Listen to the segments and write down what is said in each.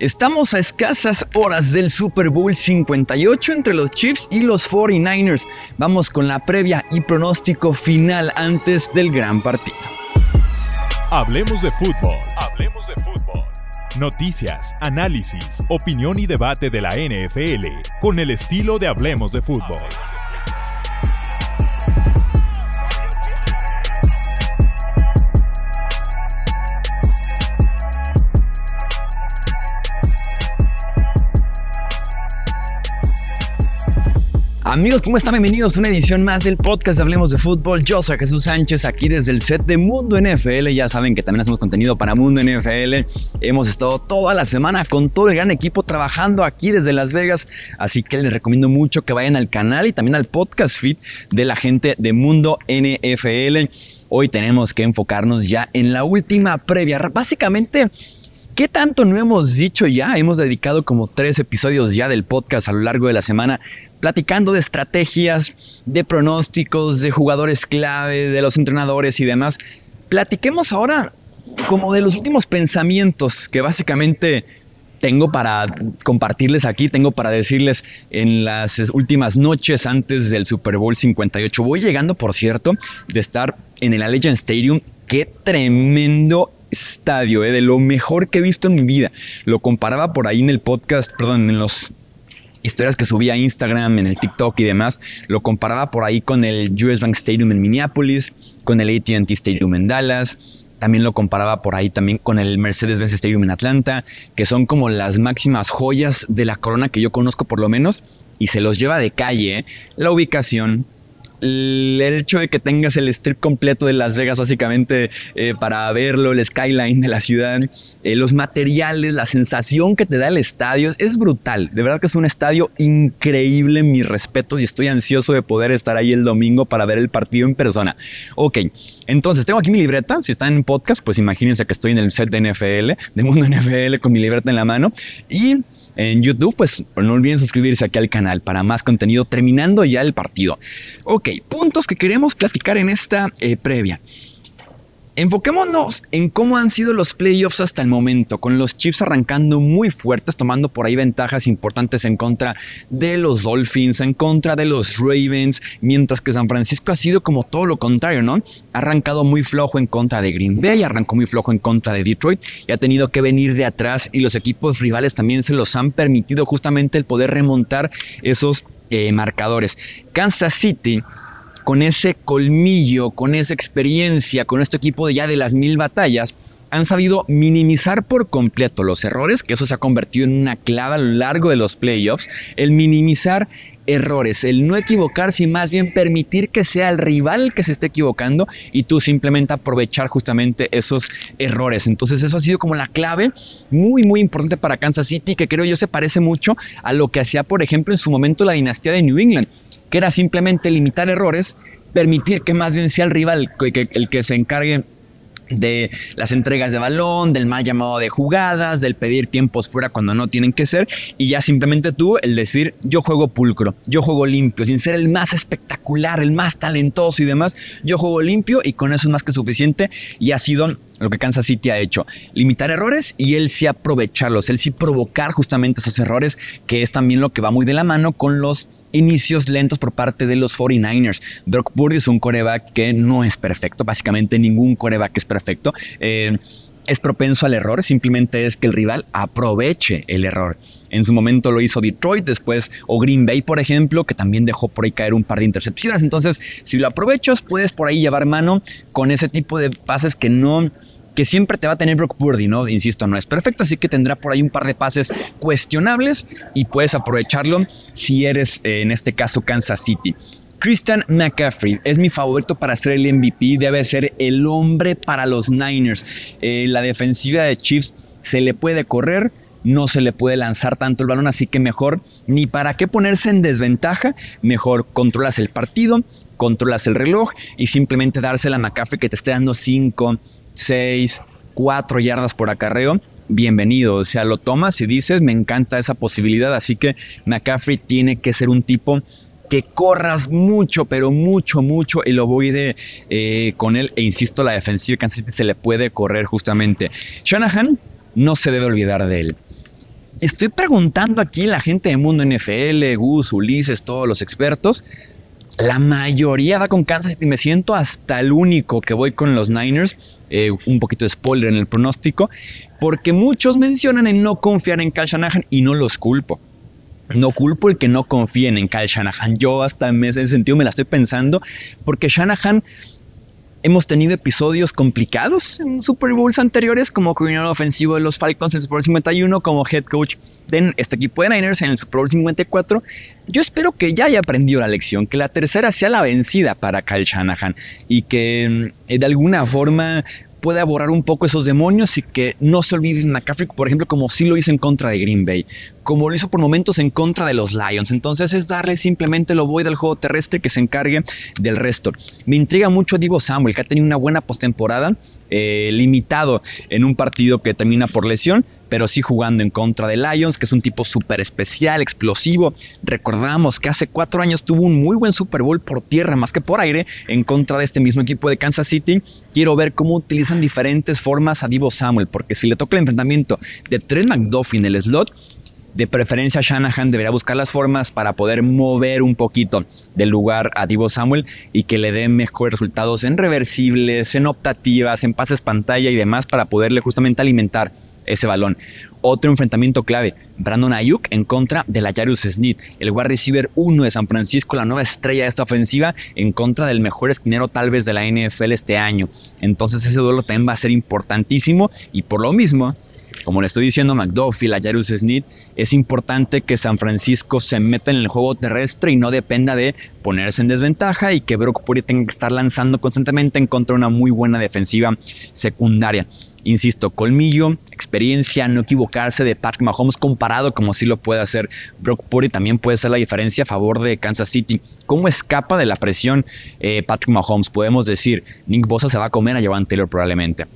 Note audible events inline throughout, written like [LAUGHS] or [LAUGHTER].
Estamos a escasas horas del Super Bowl 58 entre los Chiefs y los 49ers. Vamos con la previa y pronóstico final antes del gran partido. Hablemos de fútbol. Hablemos de fútbol. Noticias, análisis, opinión y debate de la NFL con el estilo de Hablemos de fútbol. Amigos, ¿cómo están? Bienvenidos a una edición más del podcast de Hablemos de Fútbol. Yo soy Jesús Sánchez, aquí desde el set de Mundo NFL. Ya saben que también hacemos contenido para Mundo NFL. Hemos estado toda la semana con todo el gran equipo trabajando aquí desde Las Vegas. Así que les recomiendo mucho que vayan al canal y también al podcast feed de la gente de Mundo NFL. Hoy tenemos que enfocarnos ya en la última previa. Básicamente ¿Qué tanto no hemos dicho ya? Hemos dedicado como tres episodios ya del podcast a lo largo de la semana platicando de estrategias, de pronósticos, de jugadores clave, de los entrenadores y demás. Platiquemos ahora como de los últimos pensamientos que básicamente tengo para compartirles aquí, tengo para decirles en las últimas noches antes del Super Bowl 58. Voy llegando, por cierto, de estar en el Allegiant Stadium. Qué tremendo estadio, eh, de lo mejor que he visto en mi vida. Lo comparaba por ahí en el podcast, perdón, en los historias que subía a Instagram, en el TikTok y demás, lo comparaba por ahí con el US Bank Stadium en Minneapolis, con el ATT Stadium en Dallas. También lo comparaba por ahí también con el Mercedes-Benz Stadium en Atlanta, que son como las máximas joyas de la corona que yo conozco por lo menos, y se los lleva de calle ¿eh? la ubicación, el hecho de que tengas el strip completo de Las Vegas básicamente eh, para verlo, el skyline de la ciudad, eh, los materiales, la sensación que te da el estadio es brutal. De verdad que es un estadio increíble, mis respetos y estoy ansioso de poder estar ahí el domingo para ver el partido en persona. Ok, entonces tengo aquí mi libreta, si están en podcast pues imagínense que estoy en el set de NFL, de Mundo NFL con mi libreta en la mano y en YouTube, pues no olviden suscribirse aquí al canal para más contenido terminando ya el partido. Ok, puntos que queremos platicar en esta eh, previa. Enfoquémonos en cómo han sido los playoffs hasta el momento, con los Chiefs arrancando muy fuertes, tomando por ahí ventajas importantes en contra de los Dolphins, en contra de los Ravens, mientras que San Francisco ha sido como todo lo contrario, ¿no? Ha arrancado muy flojo en contra de Green Bay, arrancó muy flojo en contra de Detroit y ha tenido que venir de atrás y los equipos rivales también se los han permitido justamente el poder remontar esos eh, marcadores. Kansas City con ese colmillo, con esa experiencia, con este equipo de ya de las mil batallas, han sabido minimizar por completo los errores, que eso se ha convertido en una clave a lo largo de los playoffs, el minimizar errores, el no equivocarse y más bien permitir que sea el rival que se esté equivocando y tú simplemente aprovechar justamente esos errores. Entonces eso ha sido como la clave muy muy importante para Kansas City que creo yo se parece mucho a lo que hacía por ejemplo en su momento la dinastía de New England que era simplemente limitar errores, permitir que más bien sea el rival el que se encargue de las entregas de balón, del mal llamado de jugadas, del pedir tiempos fuera cuando no tienen que ser y ya simplemente tú el decir yo juego pulcro, yo juego limpio, sin ser el más espectacular, el más talentoso y demás, yo juego limpio y con eso es más que suficiente y ha sido lo que Kansas City ha hecho, limitar errores y él sí aprovecharlos, él sí provocar justamente esos errores, que es también lo que va muy de la mano con los inicios lentos por parte de los 49ers. Brock Purdy es un coreback que no es perfecto, básicamente ningún coreback es perfecto. Eh, es propenso al error, simplemente es que el rival aproveche el error. En su momento lo hizo Detroit, después o Green Bay, por ejemplo, que también dejó por ahí caer un par de intercepciones. Entonces, si lo aprovechas, puedes por ahí llevar mano con ese tipo de pases que no que siempre te va a tener Brock Purdy, ¿no? Insisto, no es perfecto, así que tendrá por ahí un par de pases cuestionables y puedes aprovecharlo si eres, eh, en este caso, Kansas City. Christian McCaffrey es mi favorito para ser el MVP, debe ser el hombre para los Niners. Eh, la defensiva de Chiefs se le puede correr, no se le puede lanzar tanto el balón, así que mejor ni para qué ponerse en desventaja, mejor controlas el partido, controlas el reloj y simplemente dársela a McCaffrey que te esté dando 5, 6, 4 yardas por acarreo, bienvenido. O sea, lo tomas y dices, me encanta esa posibilidad. Así que McCaffrey tiene que ser un tipo que corras mucho, pero mucho, mucho, y lo voy de eh, con él. E insisto, la defensiva City se le puede correr justamente. Shanahan no se debe olvidar de él. estoy preguntando aquí la gente de Mundo NFL, Gus, Ulises, todos los expertos. La mayoría va con Kansas City. Me siento hasta el único que voy con los Niners. Eh, un poquito de spoiler en el pronóstico. Porque muchos mencionan en no confiar en Kyle Shanahan y no los culpo. No culpo el que no confíen en Kyle Shanahan. Yo hasta en ese sentido me la estoy pensando. Porque Shanahan Hemos tenido episodios complicados en Super Bowls anteriores, como coordinador ofensivo de los Falcons en el Super Bowl 51, como head coach de este equipo de Niners en el Super Bowl 54. Yo espero que ya haya aprendido la lección, que la tercera sea la vencida para Kyle Shanahan y que mm, de alguna forma puede borrar un poco esos demonios y que no se olviden McCaffrey, por ejemplo, como sí lo hizo en contra de Green Bay, como lo hizo por momentos en contra de los Lions. Entonces es darle simplemente lo voy del juego terrestre que se encargue del resto. Me intriga mucho Divo Samuel, que ha tenido una buena postemporada, eh, limitado en un partido que termina por lesión, pero sí jugando en contra de Lions, que es un tipo súper especial, explosivo. Recordamos que hace cuatro años tuvo un muy buen Super Bowl por tierra, más que por aire, en contra de este mismo equipo de Kansas City. Quiero ver cómo utilizan diferentes formas a Divo Samuel, porque si le toca el enfrentamiento de Trent McDuffie en el slot, de preferencia Shanahan debería buscar las formas para poder mover un poquito del lugar a Divo Samuel y que le dé mejores resultados en reversibles, en optativas, en pases pantalla y demás para poderle justamente alimentar ese balón. Otro enfrentamiento clave, Brandon Ayuk en contra de la Jarus Smith, el wide receiver 1 de San Francisco, la nueva estrella de esta ofensiva, en contra del mejor esquinero tal vez de la NFL este año. Entonces ese duelo también va a ser importantísimo y por lo mismo, como le estoy diciendo a McDuffie, la Jarus Smith, es importante que San Francisco se meta en el juego terrestre y no dependa de ponerse en desventaja y que Brock Purdy tenga que estar lanzando constantemente en contra de una muy buena defensiva secundaria. Insisto, colmillo, experiencia, no equivocarse de Patrick Mahomes comparado como si lo puede hacer Brock Purdy también puede ser la diferencia a favor de Kansas City. ¿Cómo escapa de la presión eh, Patrick Mahomes? Podemos decir, Nick Bosa se va a comer a Jovan Taylor probablemente.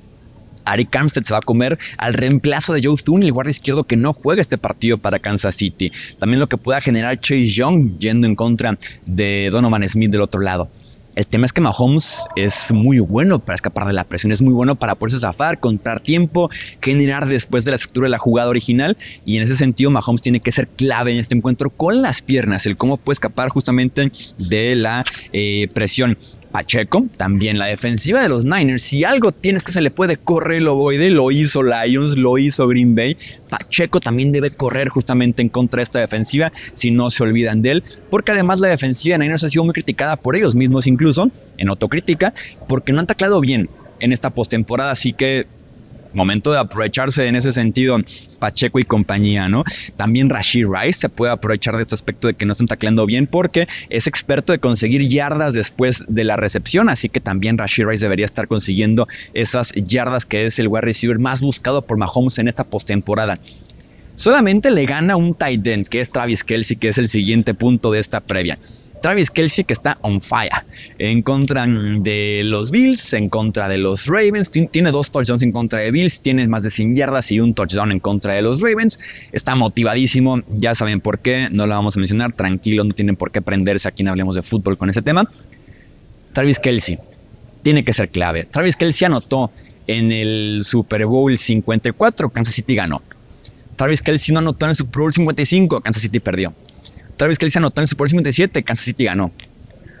Ari Armstead se va a comer al reemplazo de Joe Thune, el guardia izquierdo que no juega este partido para Kansas City. También lo que pueda generar Chase Young yendo en contra de Donovan Smith del otro lado. El tema es que Mahomes es muy bueno para escapar de la presión, es muy bueno para poderse zafar, comprar tiempo, generar después de la estructura de la jugada original. Y en ese sentido, Mahomes tiene que ser clave en este encuentro con las piernas, el cómo puede escapar justamente de la eh, presión. Pacheco, también la defensiva de los Niners. Si algo tienes que se le puede correr el ovoide, lo hizo Lions, lo hizo Green Bay. Pacheco también debe correr justamente en contra de esta defensiva, si no se olvidan de él, porque además la defensiva de Niners ha sido muy criticada por ellos mismos, incluso en autocrítica, porque no han taclado bien en esta postemporada. Así que momento de aprovecharse en ese sentido Pacheco y compañía, ¿no? También Rashid Rice se puede aprovechar de este aspecto de que no están tacleando bien porque es experto de conseguir yardas después de la recepción, así que también Rashid Rice debería estar consiguiendo esas yardas que es el wide receiver más buscado por Mahomes en esta postemporada. Solamente le gana un tight end, que es Travis Kelsey, que es el siguiente punto de esta previa. Travis Kelsey que está on fire en contra de los Bills, en contra de los Ravens. Tiene dos touchdowns en contra de Bills, tiene más de 100 yardas y un touchdown en contra de los Ravens. Está motivadísimo, ya saben por qué, no lo vamos a mencionar, tranquilo, no tienen por qué prenderse aquí en Hablemos de Fútbol con ese tema. Travis Kelsey tiene que ser clave. Travis Kelsey anotó en el Super Bowl 54, Kansas City ganó. Travis Kelsey no anotó en el Super Bowl 55, Kansas City perdió. Travis Kelsey anotó en Super Bowl 57, Kansas City ganó.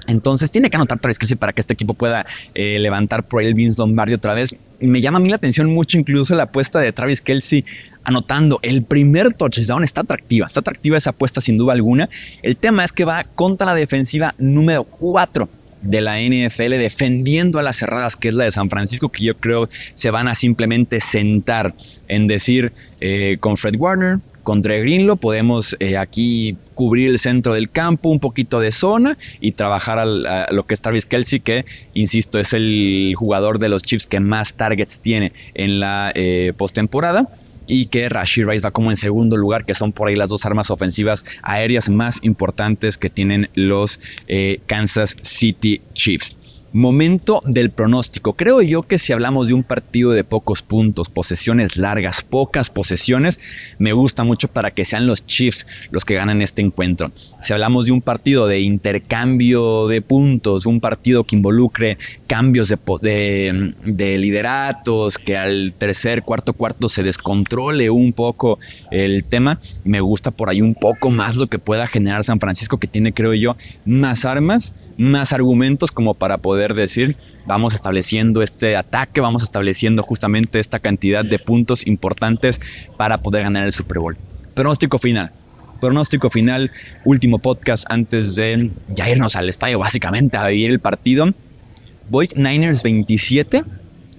Entonces tiene que anotar Travis Kelsey para que este equipo pueda eh, levantar por el Vince Lombardi otra vez. Me llama a mí la atención mucho incluso la apuesta de Travis Kelsey anotando el primer touchdown. Está atractiva, está atractiva esa apuesta sin duda alguna. El tema es que va contra la defensiva número 4 de la NFL defendiendo a las cerradas, que es la de San Francisco, que yo creo se van a simplemente sentar en decir eh, con Fred Warner, con Dre Greenlow podemos eh, aquí cubrir el centro del campo, un poquito de zona y trabajar a lo que es Travis Kelsey, que, insisto, es el jugador de los Chiefs que más targets tiene en la eh, postemporada y que Rashid Rice va como en segundo lugar, que son por ahí las dos armas ofensivas aéreas más importantes que tienen los eh, Kansas City Chiefs. Momento del pronóstico. Creo yo que si hablamos de un partido de pocos puntos, posesiones largas, pocas posesiones, me gusta mucho para que sean los Chiefs los que ganan este encuentro. Si hablamos de un partido de intercambio de puntos, un partido que involucre cambios de, de lideratos, que al tercer, cuarto, cuarto se descontrole un poco el tema, me gusta por ahí un poco más lo que pueda generar San Francisco, que tiene, creo yo, más armas más argumentos como para poder decir, vamos estableciendo este ataque, vamos estableciendo justamente esta cantidad de puntos importantes para poder ganar el Super Bowl. Pronóstico final. Pronóstico final, último podcast antes de ya irnos al estadio básicamente a vivir el partido. Voy Niners 27,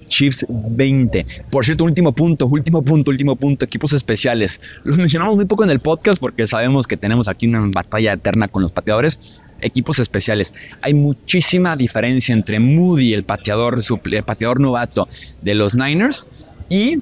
Chiefs 20. Por cierto, último punto, último punto, último punto, equipos especiales. Los mencionamos muy poco en el podcast porque sabemos que tenemos aquí una batalla eterna con los pateadores, equipos especiales. Hay muchísima diferencia entre Moody, el pateador, el pateador novato de los Niners, y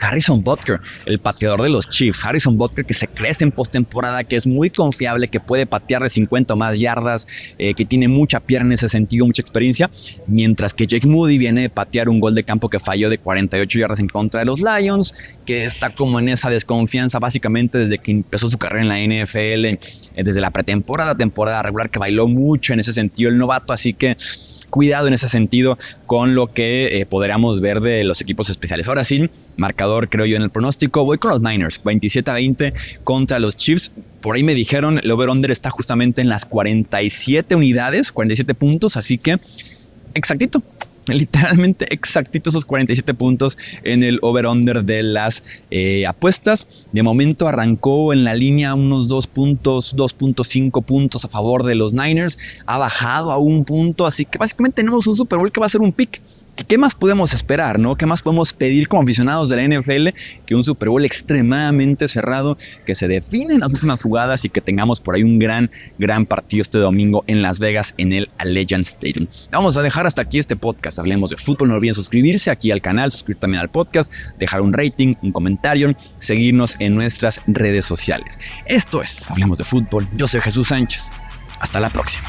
Harrison Butker, el pateador de los Chiefs. Harrison Butker que se crece en postemporada, que es muy confiable, que puede patear de 50 o más yardas, eh, que tiene mucha pierna en ese sentido, mucha experiencia. Mientras que Jake Moody viene de patear un gol de campo que falló de 48 yardas en contra de los Lions, que está como en esa desconfianza básicamente desde que empezó su carrera en la NFL, eh, desde la pretemporada, temporada regular, que bailó mucho en ese sentido el novato. Así que cuidado en ese sentido con lo que eh, podríamos ver de los equipos especiales. Ahora sí, marcador creo yo en el pronóstico, voy con los Niners, 27 a 20 contra los Chiefs. Por ahí me dijeron, el over-under está justamente en las 47 unidades, 47 puntos, así que exactito, [LAUGHS] literalmente exactito esos 47 puntos en el over-under de las eh, apuestas. De momento arrancó en la línea unos 2 puntos, 2.5 puntos a favor de los Niners. Ha bajado a un punto, así que básicamente tenemos un Super Bowl que va a ser un pick. ¿Qué más podemos esperar, no? ¿Qué más podemos pedir como aficionados de la NFL que un Super Bowl extremadamente cerrado, que se define en las últimas jugadas y que tengamos por ahí un gran, gran partido este domingo en Las Vegas en el Allegiant Stadium? Vamos a dejar hasta aquí este podcast. Hablemos de fútbol. No olviden suscribirse aquí al canal, suscribirse también al podcast, dejar un rating, un comentario, seguirnos en nuestras redes sociales. Esto es Hablemos de fútbol. Yo soy Jesús Sánchez. Hasta la próxima.